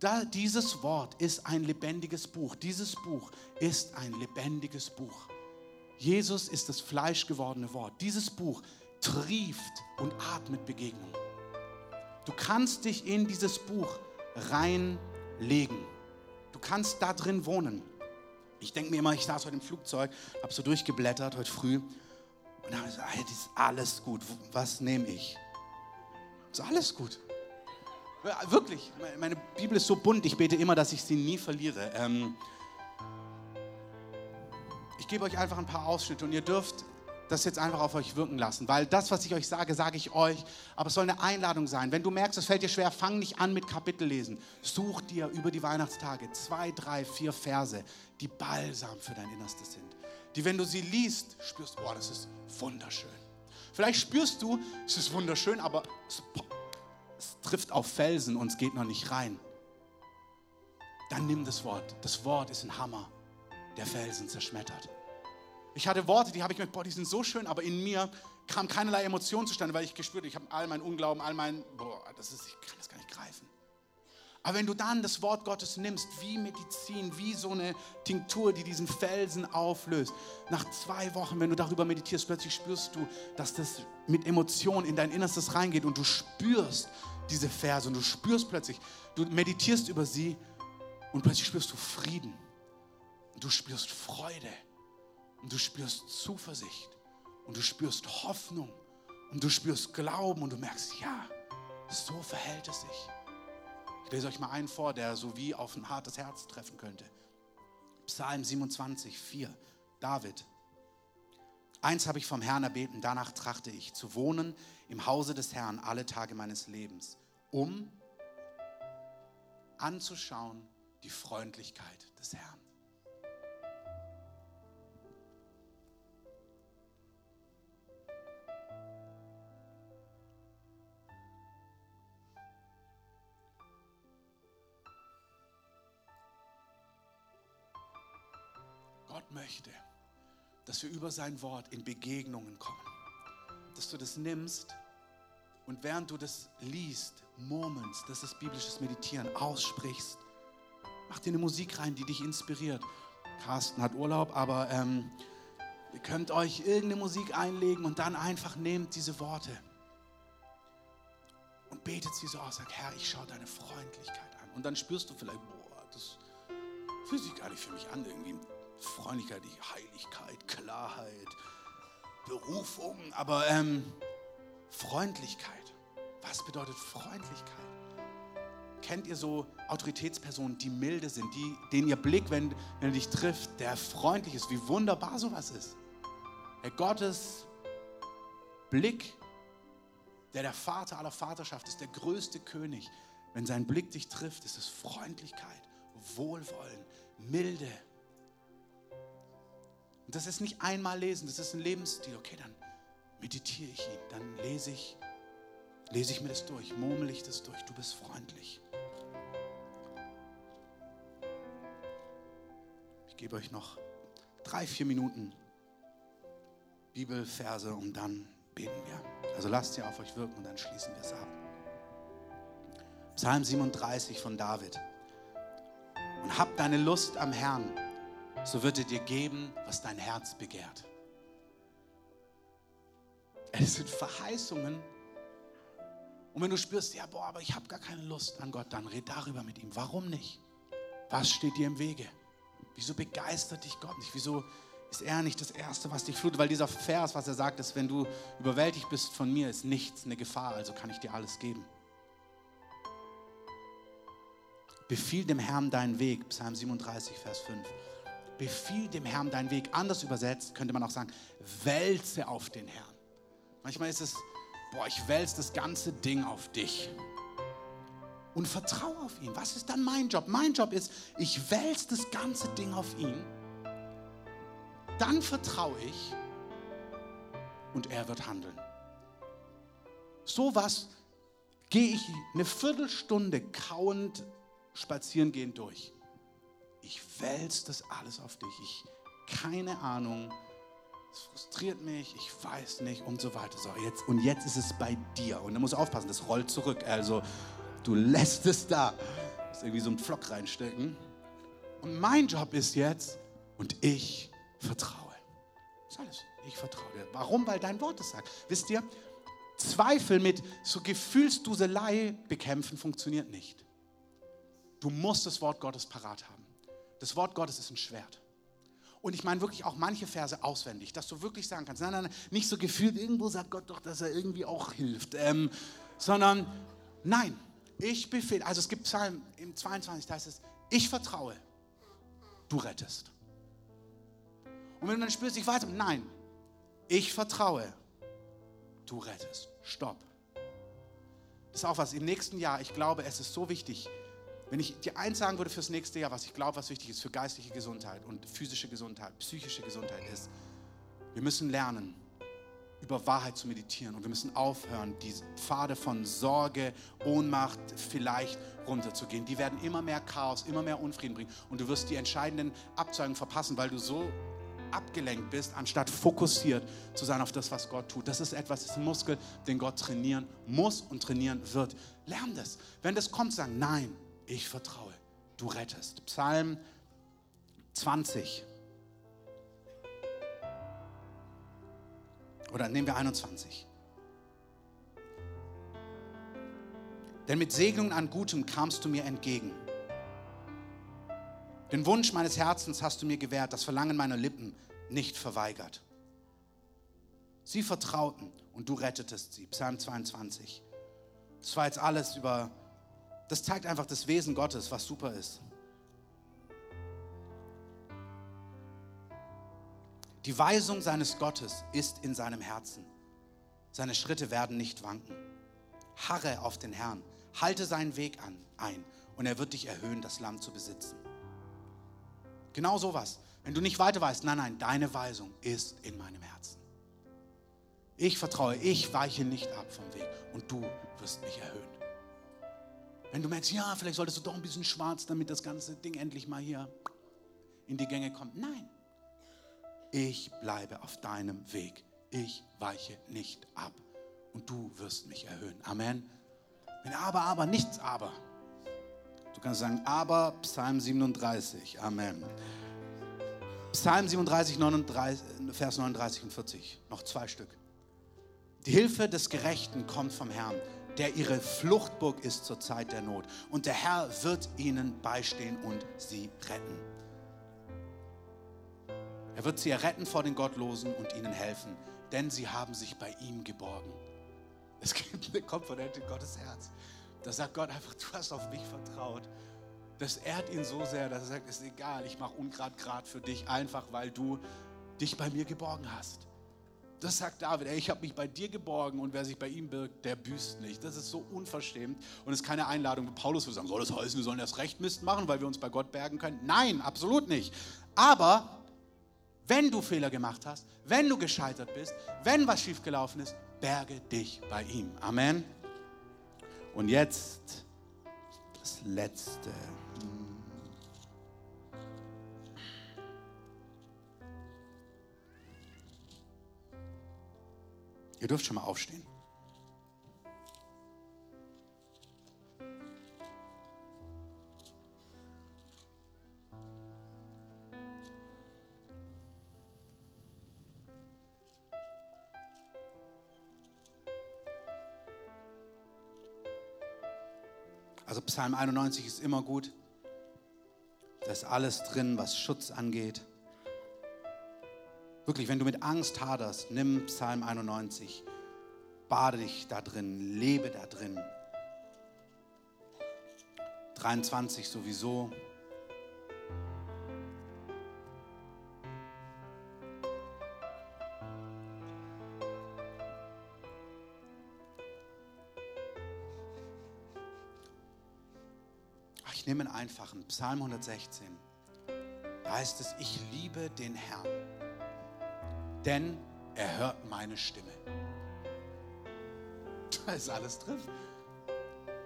Da, dieses Wort ist ein lebendiges Buch. Dieses Buch ist ein lebendiges Buch. Jesus ist das fleischgewordene Wort. Dieses Buch trieft und atmet Begegnung. Du kannst dich in dieses Buch reinlegen. Du kannst da drin wohnen. Ich denke mir immer, ich saß heute im Flugzeug, habe so durchgeblättert heute früh und habe gesagt, hey, das ist alles gut. Was nehme ich? Ist alles gut. Wirklich, meine Bibel ist so bunt, ich bete immer, dass ich sie nie verliere. Ähm ich gebe euch einfach ein paar Ausschnitte und ihr dürft das jetzt einfach auf euch wirken lassen, weil das, was ich euch sage, sage ich euch, aber es soll eine Einladung sein. Wenn du merkst, es fällt dir schwer, fang nicht an mit Kapitellesen. Such dir über die Weihnachtstage zwei, drei, vier Verse, die balsam für dein Innerstes sind. Die, wenn du sie liest, spürst, oh, das ist wunderschön. Vielleicht spürst du, es ist wunderschön, aber es, es trifft auf Felsen und es geht noch nicht rein. Dann nimm das Wort. Das Wort ist ein Hammer, der Felsen zerschmettert. Ich hatte Worte, die habe ich mit, boah, die sind so schön, aber in mir kam keinerlei Emotion zustande, weil ich gespürt habe, ich habe all meinen Unglauben, all mein, boah, das ist, ich kann das gar nicht greifen. Aber wenn du dann das Wort Gottes nimmst, wie Medizin, wie so eine Tinktur, die diesen Felsen auflöst, nach zwei Wochen, wenn du darüber meditierst, plötzlich spürst du, dass das mit Emotionen in dein Innerstes reingeht und du spürst diese Verse und du spürst plötzlich, du meditierst über sie und plötzlich spürst du Frieden. Du spürst Freude und du spürst Zuversicht und du spürst Hoffnung und du spürst Glauben und du merkst, ja, so verhält es sich. Ich lese euch mal einen vor, der so wie auf ein hartes Herz treffen könnte. Psalm 27, 4. David. Eins habe ich vom Herrn erbeten, danach trachte ich, zu wohnen im Hause des Herrn alle Tage meines Lebens, um anzuschauen die Freundlichkeit des Herrn. Dass wir über sein Wort in Begegnungen kommen. Dass du das nimmst und während du das liest, murmelst, das ist biblisches Meditieren, aussprichst. Mach dir eine Musik rein, die dich inspiriert. Carsten hat Urlaub, aber ähm, ihr könnt euch irgendeine Musik einlegen und dann einfach nehmt diese Worte und betet sie so aus. Sag, Herr, ich schaue deine Freundlichkeit an. Und dann spürst du vielleicht, boah, das fühlt sich gar nicht für mich an, irgendwie Freundlichkeit, Heiligkeit, Klarheit, Berufung, aber ähm, Freundlichkeit. Was bedeutet Freundlichkeit? Kennt ihr so Autoritätspersonen, die milde sind, die, denen ihr Blick, wenn, wenn er dich trifft, der freundlich ist, wie wunderbar sowas ist? Herr Gottes Blick, der der Vater aller Vaterschaft ist, der größte König, wenn sein Blick dich trifft, ist es Freundlichkeit, Wohlwollen, Milde. Und das ist nicht einmal lesen, das ist ein Lebensstil. Okay, dann meditiere ich ihn, dann lese ich, lese ich mir das durch, murmel ich das durch. Du bist freundlich. Ich gebe euch noch drei, vier Minuten Bibelverse und dann beten wir. Also lasst sie auf euch wirken und dann schließen wir es ab. Psalm 37 von David. Und hab deine Lust am Herrn so wird er dir geben, was dein Herz begehrt. Es sind Verheißungen. Und wenn du spürst, ja, boah, aber ich habe gar keine Lust an Gott, dann red darüber mit ihm. Warum nicht? Was steht dir im Wege? Wieso begeistert dich Gott nicht? Wieso ist er nicht das Erste, was dich flutet? Weil dieser Vers, was er sagt, ist, wenn du überwältigt bist von mir, ist nichts eine Gefahr, also kann ich dir alles geben. Befiehl dem Herrn deinen Weg, Psalm 37, Vers 5. Befiehl dem Herrn deinen Weg. Anders übersetzt könnte man auch sagen, wälze auf den Herrn. Manchmal ist es, boah, ich wälze das ganze Ding auf dich. Und vertraue auf ihn. Was ist dann mein Job? Mein Job ist, ich wälze das ganze Ding auf ihn. Dann vertraue ich und er wird handeln. So was gehe ich eine Viertelstunde kauend spazieren gehen durch ich wälze das alles auf dich. Ich, keine Ahnung, es frustriert mich, ich weiß nicht und so weiter. So, jetzt, und jetzt ist es bei dir. Und da musst aufpassen, das rollt zurück. Also, du lässt es da. Du musst irgendwie so einen Pflock reinstecken. Und mein Job ist jetzt, und ich vertraue. Das ist alles. Ich vertraue dir. Warum? Weil dein Wort es sagt. Wisst ihr, Zweifel mit so Gefühlsduselei bekämpfen funktioniert nicht. Du musst das Wort Gottes parat haben. Das Wort Gottes ist ein Schwert. Und ich meine wirklich auch manche Verse auswendig, dass du wirklich sagen kannst, nein, nein, nicht so gefühlt, irgendwo sagt Gott doch, dass er irgendwie auch hilft, ähm, sondern nein, ich befehle, also es gibt Psalm im 22, da heißt es, ich vertraue, du rettest. Und wenn du dann spürst, ich weiß, nein, ich vertraue, du rettest. Stopp. Das ist auch was im nächsten Jahr, ich glaube, es ist so wichtig, wenn ich dir eins sagen würde fürs nächste Jahr, was ich glaube, was wichtig ist für geistliche Gesundheit und physische Gesundheit, psychische Gesundheit ist, wir müssen lernen, über Wahrheit zu meditieren und wir müssen aufhören, die Pfade von Sorge, Ohnmacht vielleicht runterzugehen. Die werden immer mehr Chaos, immer mehr Unfrieden bringen und du wirst die entscheidenden Abzweigungen verpassen, weil du so abgelenkt bist, anstatt fokussiert zu sein auf das, was Gott tut. Das ist etwas, das ist ein Muskel, den Gott trainieren muss und trainieren wird. Lern das. Wenn das kommt, sagen, nein, ich vertraue, du rettest. Psalm 20. Oder nehmen wir 21. Denn mit Segnungen an Gutem kamst du mir entgegen. Den Wunsch meines Herzens hast du mir gewährt, das Verlangen meiner Lippen nicht verweigert. Sie vertrauten und du rettetest sie. Psalm 22. Das war jetzt alles über das zeigt einfach das Wesen Gottes, was super ist. Die Weisung seines Gottes ist in seinem Herzen. Seine Schritte werden nicht wanken. Harre auf den Herrn, halte seinen Weg an, ein und er wird dich erhöhen, das Land zu besitzen. Genau sowas. Wenn du nicht weiter weißt, nein, nein, deine Weisung ist in meinem Herzen. Ich vertraue, ich weiche nicht ab vom Weg und du wirst mich erhöhen. Wenn du merkst, ja, vielleicht solltest du doch ein bisschen schwarz, damit das ganze Ding endlich mal hier in die Gänge kommt. Nein, ich bleibe auf deinem Weg. Ich weiche nicht ab und du wirst mich erhöhen. Amen. Wenn aber, aber, nichts aber. Du kannst sagen, aber Psalm 37. Amen. Psalm 37, 39, Vers 39 und 40. Noch zwei Stück. Die Hilfe des Gerechten kommt vom Herrn, der ihre Fluchtburg ist zur Zeit der Not. Und der Herr wird ihnen beistehen und sie retten. Er wird sie erretten vor den Gottlosen und ihnen helfen, denn sie haben sich bei ihm geborgen. Es gibt eine Komponente in Gottes Herz. Da sagt Gott einfach, du hast auf mich vertraut. Das ehrt ihn so sehr, dass er sagt, es ist egal, ich mache Ungrad grad für dich, einfach weil du dich bei mir geborgen hast. Das sagt David, ey, ich habe mich bei dir geborgen und wer sich bei ihm birgt, der büßt nicht. Das ist so unverschämt und ist keine Einladung, Paulus würde sagen, soll das heißen, wir sollen erst recht Mist machen, weil wir uns bei Gott bergen können? Nein, absolut nicht. Aber wenn du Fehler gemacht hast, wenn du gescheitert bist, wenn was schiefgelaufen ist, berge dich bei ihm. Amen. Und jetzt das Letzte. Ihr dürft schon mal aufstehen. Also Psalm 91 ist immer gut. Da ist alles drin, was Schutz angeht. Wirklich, wenn du mit Angst haderst, nimm Psalm 91. Bade dich da drin, lebe da drin. 23 sowieso. Ich nehme einen einfachen, Psalm 116. Da heißt es, ich liebe den Herrn denn er hört meine Stimme. Da ist alles drin.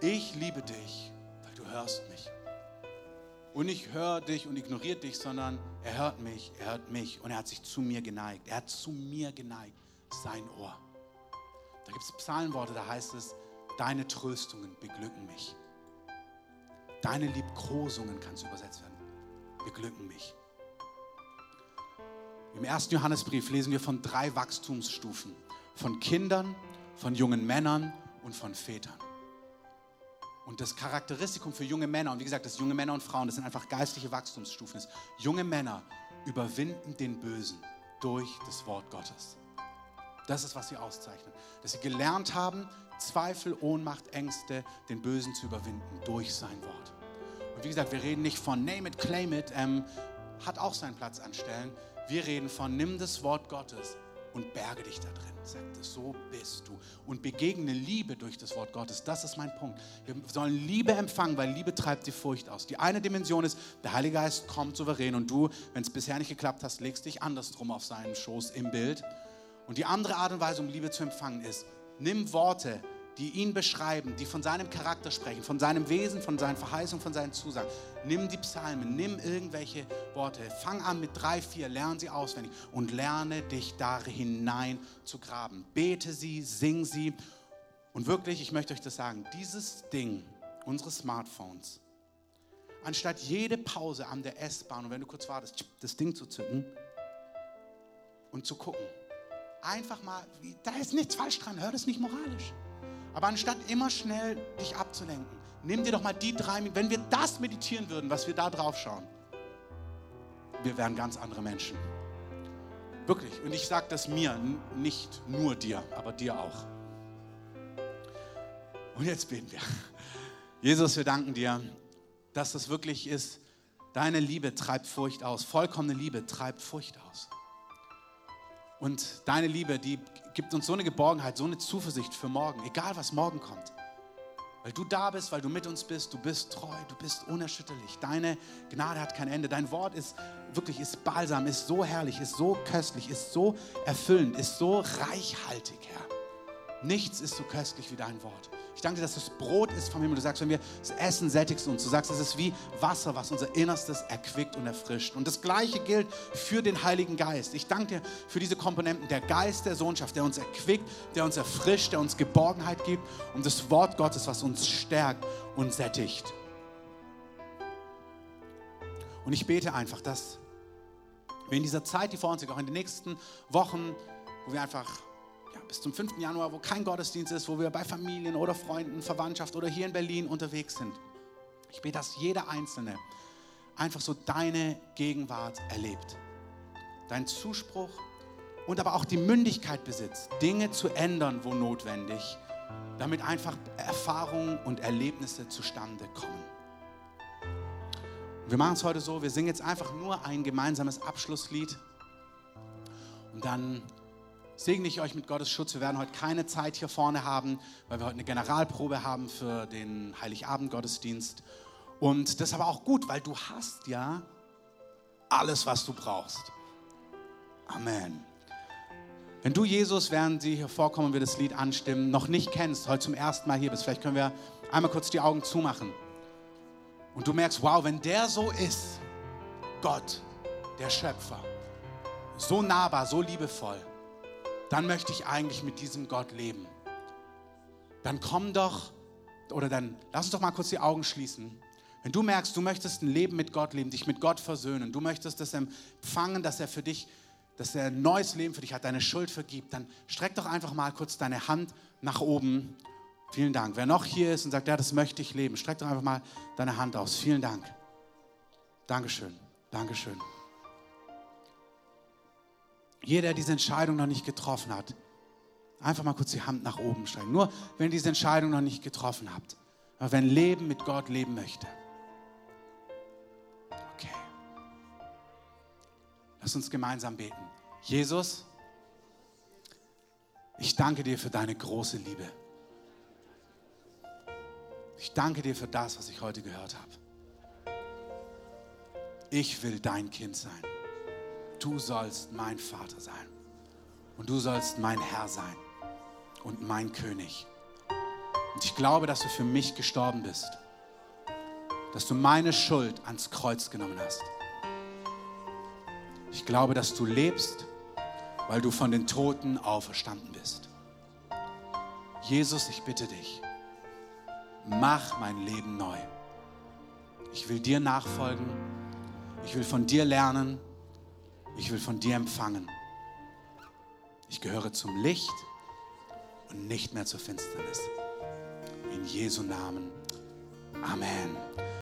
Ich liebe dich, weil du hörst mich. Und ich höre dich und ignoriere dich, sondern er hört mich, er hört mich und er hat sich zu mir geneigt. Er hat zu mir geneigt, sein Ohr. Da gibt es Psalmworte, da heißt es, deine Tröstungen beglücken mich. Deine Liebkosungen, kann es übersetzt werden, beglücken mich. Im ersten Johannesbrief lesen wir von drei Wachstumsstufen. Von Kindern, von jungen Männern und von Vätern. Und das Charakteristikum für junge Männer, und wie gesagt, das junge Männer und Frauen, das sind einfach geistliche Wachstumsstufen, ist, junge Männer überwinden den Bösen durch das Wort Gottes. Das ist, was sie auszeichnet. Dass sie gelernt haben, Zweifel, Ohnmacht, Ängste, den Bösen zu überwinden durch sein Wort. Und wie gesagt, wir reden nicht von Name it, claim it, ähm, hat auch seinen Platz an Stellen. Wir reden von, nimm das Wort Gottes und berge dich da drin. Sagt es, so bist du. Und begegne Liebe durch das Wort Gottes. Das ist mein Punkt. Wir sollen Liebe empfangen, weil Liebe treibt die Furcht aus. Die eine Dimension ist, der Heilige Geist kommt souverän und du, wenn es bisher nicht geklappt hast, legst dich andersrum auf seinen Schoß im Bild. Und die andere Art und Weise, um Liebe zu empfangen, ist, nimm Worte, die ihn beschreiben, die von seinem Charakter sprechen, von seinem Wesen, von seinen Verheißungen, von seinen Zusagen. Nimm die Psalmen, nimm irgendwelche Worte, fang an mit drei, vier, lerne sie auswendig und lerne dich da hinein zu graben. Bete sie, sing sie und wirklich, ich möchte euch das sagen, dieses Ding, unsere Smartphones, anstatt jede Pause an der S-Bahn und wenn du kurz wartest, das Ding zu zücken und zu gucken, einfach mal, da ist nichts falsch dran, hör das nicht moralisch. Aber anstatt immer schnell dich abzulenken, nimm dir doch mal die drei Minuten. Wenn wir das meditieren würden, was wir da drauf schauen, wir wären ganz andere Menschen. Wirklich. Und ich sage das mir, nicht nur dir, aber dir auch. Und jetzt beten wir. Jesus, wir danken dir, dass das wirklich ist. Deine Liebe treibt Furcht aus. Vollkommene Liebe treibt Furcht aus. Und deine Liebe, die gibt uns so eine Geborgenheit, so eine Zuversicht für morgen, egal was morgen kommt. Weil du da bist, weil du mit uns bist, du bist treu, du bist unerschütterlich. Deine Gnade hat kein Ende. Dein Wort ist wirklich, ist balsam, ist so herrlich, ist so köstlich, ist so erfüllend, ist so reichhaltig, Herr. Nichts ist so köstlich wie dein Wort. Ich danke dir, dass das Brot ist vom Himmel. Du sagst, wenn wir es essen, sättigst uns. Du sagst, es ist wie Wasser, was unser Innerstes erquickt und erfrischt. Und das Gleiche gilt für den Heiligen Geist. Ich danke dir für diese Komponenten. Der Geist der Sohnschaft, der uns erquickt, der uns erfrischt, der uns Geborgenheit gibt. Und das Wort Gottes, was uns stärkt und sättigt. Und ich bete einfach, dass wir in dieser Zeit, die vor uns liegt, auch in den nächsten Wochen, wo wir einfach bis zum 5. Januar, wo kein Gottesdienst ist, wo wir bei Familien oder Freunden, Verwandtschaft oder hier in Berlin unterwegs sind. Ich bete, dass jeder Einzelne einfach so deine Gegenwart erlebt. Dein Zuspruch und aber auch die Mündigkeit besitzt, Dinge zu ändern, wo notwendig, damit einfach Erfahrungen und Erlebnisse zustande kommen. wir machen es heute so, wir singen jetzt einfach nur ein gemeinsames Abschlusslied und dann segne ich euch mit Gottes Schutz. Wir werden heute keine Zeit hier vorne haben, weil wir heute eine Generalprobe haben für den Heiligabend-Gottesdienst. Und das ist aber auch gut, weil du hast ja alles, was du brauchst. Amen. Wenn du Jesus, während sie hier vorkommen und wir das Lied anstimmen, noch nicht kennst, heute zum ersten Mal hier bist, vielleicht können wir einmal kurz die Augen zumachen. Und du merkst, wow, wenn der so ist, Gott, der Schöpfer, so nahbar, so liebevoll, dann möchte ich eigentlich mit diesem Gott leben. Dann komm doch, oder dann lass uns doch mal kurz die Augen schließen. Wenn du merkst, du möchtest ein Leben mit Gott leben, dich mit Gott versöhnen, du möchtest das empfangen, dass er für dich, dass er ein neues Leben für dich hat, deine Schuld vergibt, dann streck doch einfach mal kurz deine Hand nach oben. Vielen Dank. Wer noch hier ist und sagt, ja, das möchte ich leben, streck doch einfach mal deine Hand aus. Vielen Dank. Dankeschön. Dankeschön. Jeder, der diese Entscheidung noch nicht getroffen hat, einfach mal kurz die Hand nach oben steigen. Nur wenn ihr diese Entscheidung noch nicht getroffen habt. Aber wenn Leben mit Gott leben möchte. Okay. Lass uns gemeinsam beten. Jesus, ich danke dir für deine große Liebe. Ich danke dir für das, was ich heute gehört habe. Ich will dein Kind sein du sollst mein Vater sein und du sollst mein Herr sein und mein König. Und ich glaube, dass du für mich gestorben bist, dass du meine Schuld ans Kreuz genommen hast. Ich glaube, dass du lebst, weil du von den Toten auferstanden bist. Jesus, ich bitte dich, mach mein Leben neu. Ich will dir nachfolgen. Ich will von dir lernen. Ich will von dir empfangen. Ich gehöre zum Licht und nicht mehr zur Finsternis. In Jesu Namen. Amen.